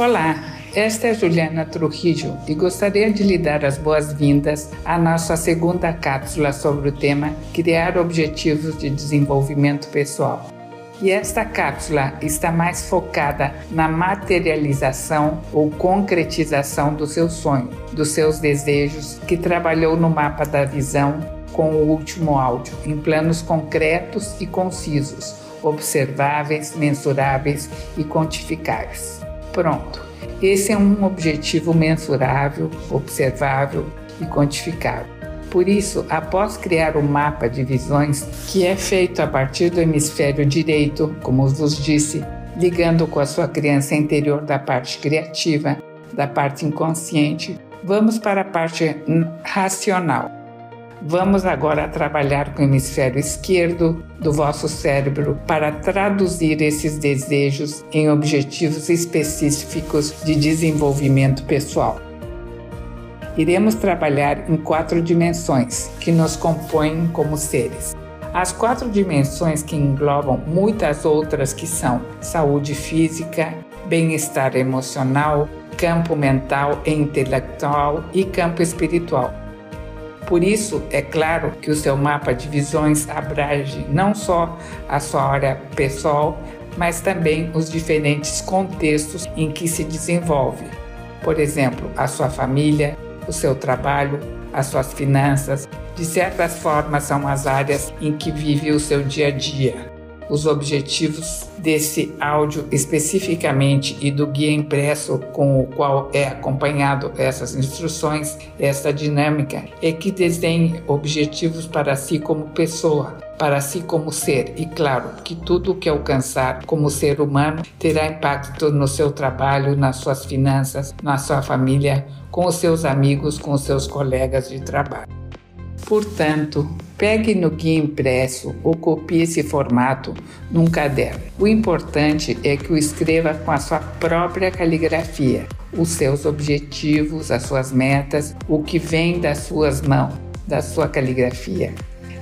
Olá, esta é Juliana Trujillo e gostaria de lhe dar as boas-vindas à nossa segunda cápsula sobre o tema Criar Objetivos de Desenvolvimento Pessoal. E esta cápsula está mais focada na materialização ou concretização do seu sonho, dos seus desejos, que trabalhou no mapa da visão com o último áudio, em planos concretos e concisos, observáveis, mensuráveis e quantificáveis. Pronto! Esse é um objetivo mensurável, observável e quantificável. Por isso, após criar o um mapa de visões, que é feito a partir do hemisfério direito, como vos disse, ligando com a sua criança interior da parte criativa, da parte inconsciente, vamos para a parte racional. Vamos agora trabalhar com o hemisfério esquerdo do vosso cérebro para traduzir esses desejos em objetivos específicos de desenvolvimento pessoal iremos trabalhar em quatro dimensões que nos compõem como seres. As quatro dimensões que englobam muitas outras que são saúde física, bem-estar emocional, campo mental e intelectual e campo espiritual. Por isso, é claro que o seu mapa de visões abrange não só a sua área pessoal, mas também os diferentes contextos em que se desenvolve. Por exemplo, a sua família, o seu trabalho, as suas finanças, de certas formas são as áreas em que vive o seu dia a dia. Os objetivos desse áudio especificamente e do guia impresso com o qual é acompanhado essas instruções, esta dinâmica, é que desenhe objetivos para si como pessoa, para si como ser e claro que tudo o que alcançar como ser humano terá impacto no seu trabalho, nas suas finanças, na sua família, com os seus amigos, com os seus colegas de trabalho. Portanto, pegue no guia impresso ou copie esse formato num caderno. O importante é que o escreva com a sua própria caligrafia, os seus objetivos, as suas metas, o que vem das suas mãos, da sua caligrafia.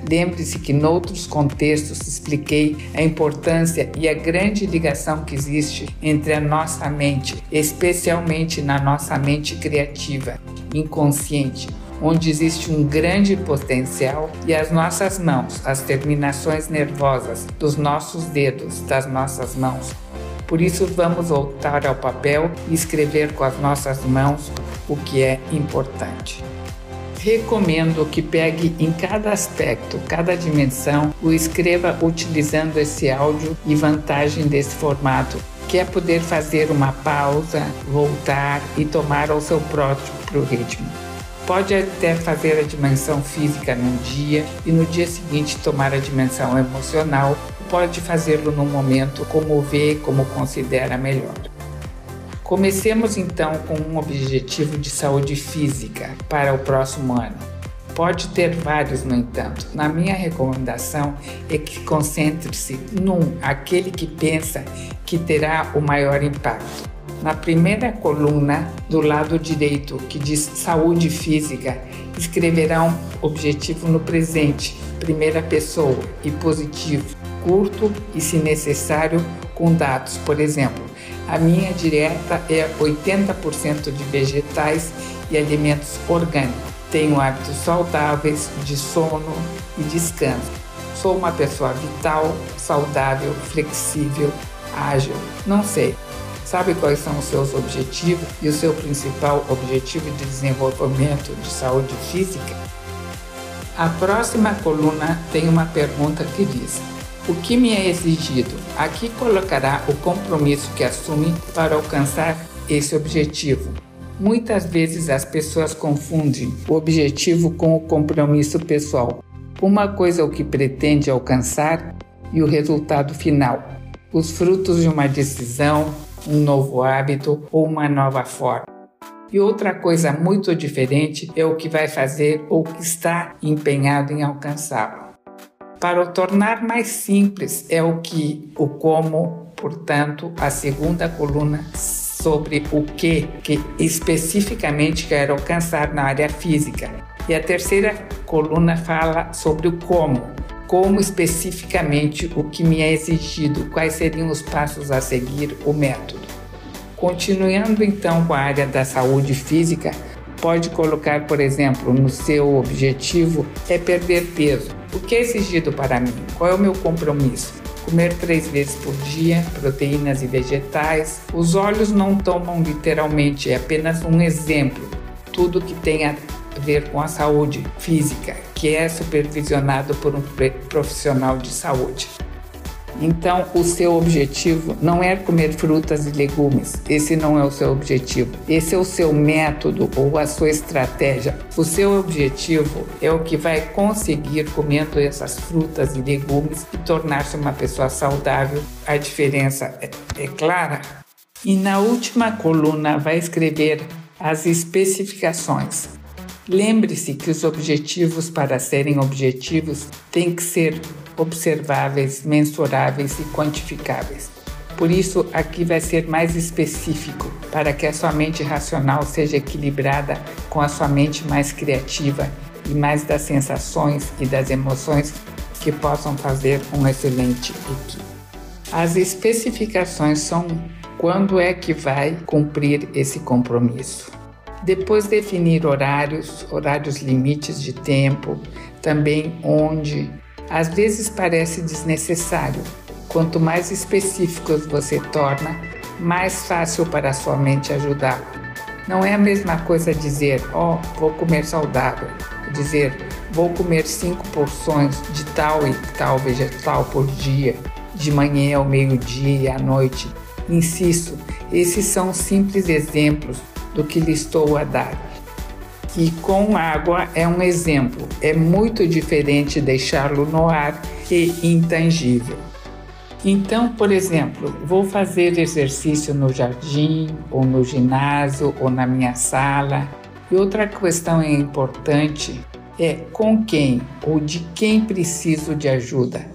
Lembre-se que, noutros contextos, expliquei a importância e a grande ligação que existe entre a nossa mente, especialmente na nossa mente criativa, inconsciente, onde existe um grande potencial, e as nossas mãos, as terminações nervosas dos nossos dedos, das nossas mãos. Por isso, vamos voltar ao papel e escrever com as nossas mãos o que é importante. Recomendo que pegue em cada aspecto, cada dimensão, o escreva utilizando esse áudio e vantagem desse formato, que é poder fazer uma pausa, voltar e tomar o seu próprio ritmo. Pode até fazer a dimensão física num dia e no dia seguinte tomar a dimensão emocional. Pode fazê-lo num momento como vê, como considera melhor. Comecemos então com um objetivo de saúde física para o próximo ano. Pode ter vários, no entanto. Na minha recomendação é que concentre-se num, aquele que pensa que terá o maior impacto. Na primeira coluna do lado direito, que diz saúde física, escreverá um objetivo no presente, primeira pessoa e positivo, curto e, se necessário, com dados, por exemplo, a minha dieta é 80% de vegetais e alimentos orgânicos. Tenho hábitos saudáveis de sono e descanso. Sou uma pessoa vital, saudável, flexível, ágil. Não sei. Sabe quais são os seus objetivos e o seu principal objetivo de desenvolvimento de saúde física? A próxima coluna tem uma pergunta que diz: o que me é exigido? Aqui colocará o compromisso que assume para alcançar esse objetivo. Muitas vezes as pessoas confundem o objetivo com o compromisso pessoal. Uma coisa é o que pretende alcançar e o resultado final, os frutos de uma decisão, um novo hábito ou uma nova forma. E outra coisa muito diferente é o que vai fazer ou que está empenhado em alcançá-lo. Para o tornar mais simples é o que, o como, portanto, a segunda coluna sobre o que, que especificamente quero alcançar na área física. E a terceira coluna fala sobre o como, como especificamente o que me é exigido, quais seriam os passos a seguir, o método. Continuando então com a área da saúde física, pode colocar, por exemplo, no seu objetivo é perder peso. O que é exigido para mim? Qual é o meu compromisso? Comer três vezes por dia, proteínas e vegetais. Os olhos não tomam literalmente, é apenas um exemplo. Tudo que tem a ver com a saúde física, que é supervisionado por um profissional de saúde. Então, o seu objetivo não é comer frutas e legumes. Esse não é o seu objetivo. Esse é o seu método ou a sua estratégia. O seu objetivo é o que vai conseguir comendo essas frutas e legumes e tornar-se uma pessoa saudável. A diferença é, é clara. E na última coluna vai escrever as especificações. Lembre-se que os objetivos, para serem objetivos, têm que ser observáveis, mensuráveis e quantificáveis. Por isso, aqui vai ser mais específico, para que a sua mente racional seja equilibrada com a sua mente mais criativa e mais das sensações e das emoções que possam fazer um excelente equipe. As especificações são quando é que vai cumprir esse compromisso. Depois definir horários, horários limites de tempo, também onde às vezes parece desnecessário. Quanto mais específicos você torna, mais fácil para a sua mente ajudar. Não é a mesma coisa dizer, ó, oh, vou comer saudável, dizer, vou comer cinco porções de tal e tal vegetal por dia, de manhã ao meio-dia e à noite. Insisto, esses são simples exemplos do que lhe estou a dar e com água é um exemplo. É muito diferente deixá-lo no ar e intangível. Então, por exemplo, vou fazer exercício no jardim, ou no ginásio, ou na minha sala. E outra questão importante é com quem ou de quem preciso de ajuda.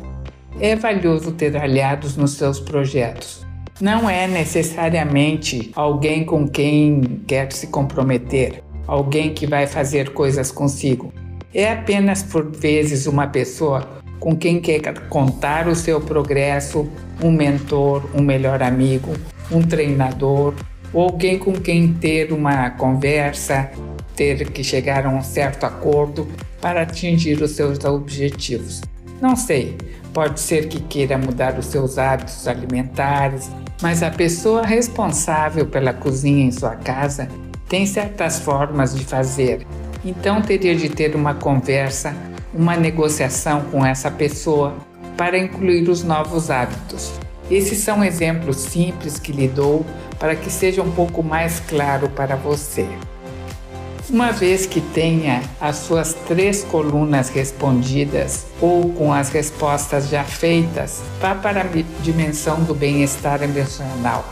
É valioso ter aliados nos seus projetos. Não é necessariamente alguém com quem quer se comprometer, alguém que vai fazer coisas consigo. É apenas por vezes uma pessoa com quem quer contar o seu progresso, um mentor, um melhor amigo, um treinador, ou alguém com quem ter uma conversa, ter que chegar a um certo acordo para atingir os seus objetivos. Não sei, pode ser que queira mudar os seus hábitos alimentares, mas a pessoa responsável pela cozinha em sua casa tem certas formas de fazer, então teria de ter uma conversa, uma negociação com essa pessoa para incluir os novos hábitos. Esses são exemplos simples que lhe dou para que seja um pouco mais claro para você. Uma vez que tenha as suas três colunas respondidas ou com as respostas já feitas, vá para a dimensão do bem-estar emocional.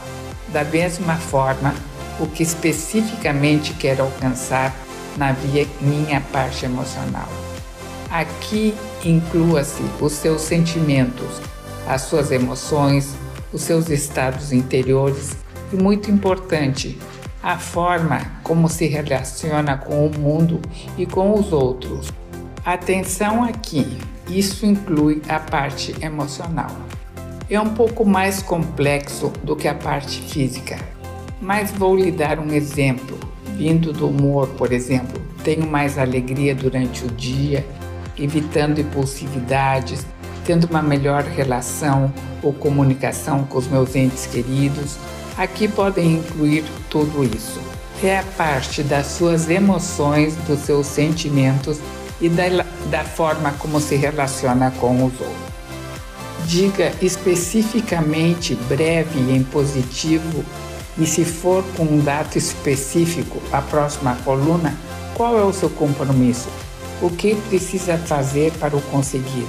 Da mesma forma, o que especificamente quero alcançar na via, minha parte emocional. Aqui inclua-se os seus sentimentos, as suas emoções, os seus estados interiores e, muito importante, a forma como se relaciona com o mundo e com os outros. Atenção aqui, isso inclui a parte emocional. É um pouco mais complexo do que a parte física mas vou lhe dar um exemplo. Vindo do humor, por exemplo, tenho mais alegria durante o dia, evitando impulsividades, tendo uma melhor relação ou comunicação com os meus entes queridos. Aqui podem incluir tudo isso. É a parte das suas emoções, dos seus sentimentos e da, da forma como se relaciona com os outros. Diga especificamente, breve e em positivo e se for com um dado específico, a próxima coluna, qual é o seu compromisso? O que precisa fazer para o conseguir?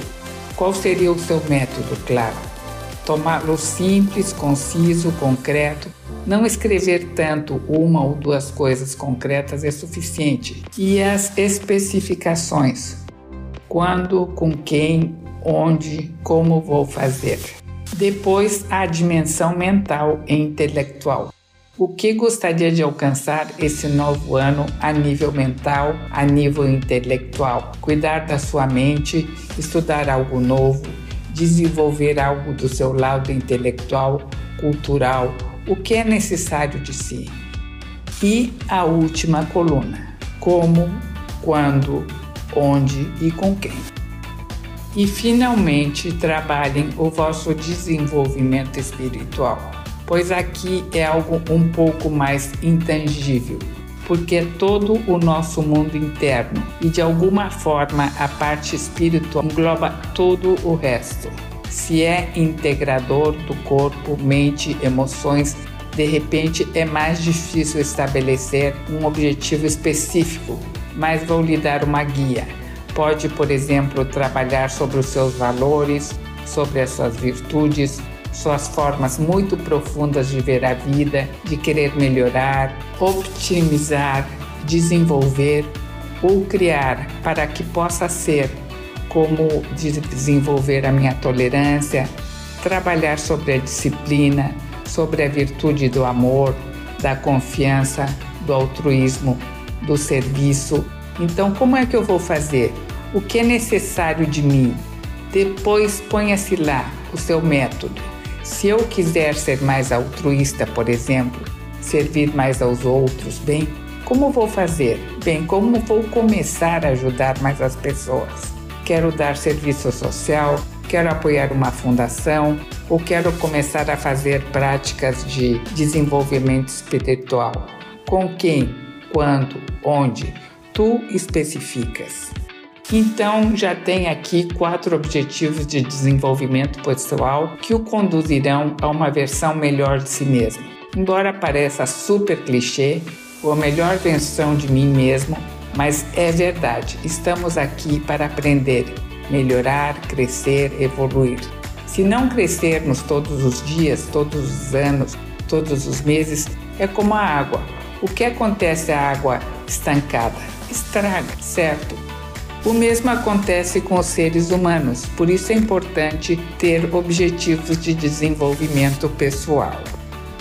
Qual seria o seu método, claro? Tomá-lo simples, conciso, concreto. Não escrever tanto uma ou duas coisas concretas é suficiente. E as especificações: quando, com quem, onde, como vou fazer. Depois, a dimensão mental e intelectual. O que gostaria de alcançar esse novo ano a nível mental, a nível intelectual? Cuidar da sua mente, estudar algo novo, desenvolver algo do seu lado intelectual, cultural o que é necessário de si. E a última coluna: como, quando, onde e com quem. E finalmente trabalhem o vosso desenvolvimento espiritual, pois aqui é algo um pouco mais intangível, porque é todo o nosso mundo interno e de alguma forma a parte espiritual engloba todo o resto. Se é integrador do corpo, mente, emoções, de repente é mais difícil estabelecer um objetivo específico, mas vou lhe dar uma guia. Pode, por exemplo, trabalhar sobre os seus valores, sobre as suas virtudes, suas formas muito profundas de ver a vida, de querer melhorar, optimizar, desenvolver ou criar para que possa ser como desenvolver a minha tolerância, trabalhar sobre a disciplina, sobre a virtude do amor, da confiança, do altruísmo, do serviço. Então, como é que eu vou fazer? O que é necessário de mim? Depois ponha-se lá o seu método. Se eu quiser ser mais altruísta, por exemplo, servir mais aos outros, bem, como vou fazer? Bem, como vou começar a ajudar mais as pessoas? Quero dar serviço social, quero apoiar uma fundação ou quero começar a fazer práticas de desenvolvimento espiritual. Com quem, quando, onde? Tu especificas. Então, já tem aqui quatro objetivos de desenvolvimento pessoal que o conduzirão a uma versão melhor de si mesmo. Embora pareça super clichê, ou a melhor versão de mim mesmo, mas é verdade, estamos aqui para aprender, melhorar, crescer, evoluir. Se não crescermos todos os dias, todos os anos, todos os meses, é como a água. O que acontece à água estancada? Estraga, certo? O mesmo acontece com os seres humanos, por isso é importante ter objetivos de desenvolvimento pessoal.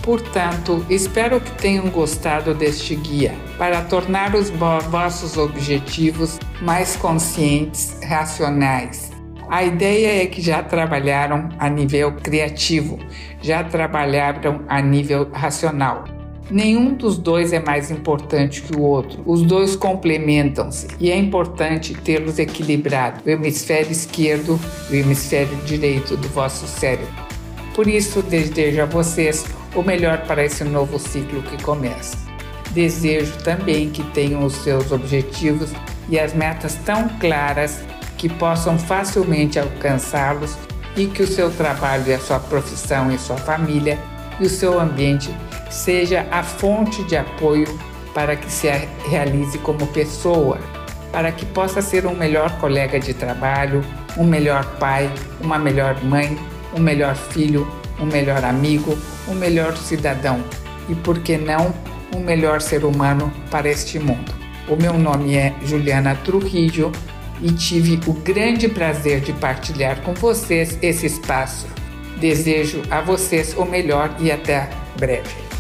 Portanto, espero que tenham gostado deste guia para tornar os vossos objetivos mais conscientes, racionais. A ideia é que já trabalharam a nível criativo, já trabalharam a nível racional. Nenhum dos dois é mais importante que o outro. Os dois complementam-se e é importante tê-los equilibrados, o hemisfério esquerdo e o hemisfério direito do vosso cérebro. Por isso, desejo a vocês o melhor para esse novo ciclo que começa. Desejo também que tenham os seus objetivos e as metas tão claras que possam facilmente alcançá-los e que o seu trabalho e a sua profissão e sua família e o seu ambiente seja a fonte de apoio para que se realize como pessoa, para que possa ser um melhor colega de trabalho, um melhor pai, uma melhor mãe, um melhor filho, um melhor amigo, um melhor cidadão e, por que não, um melhor ser humano para este mundo. O meu nome é Juliana Trujillo e tive o grande prazer de partilhar com vocês esse espaço. Desejo a vocês o melhor e até breve.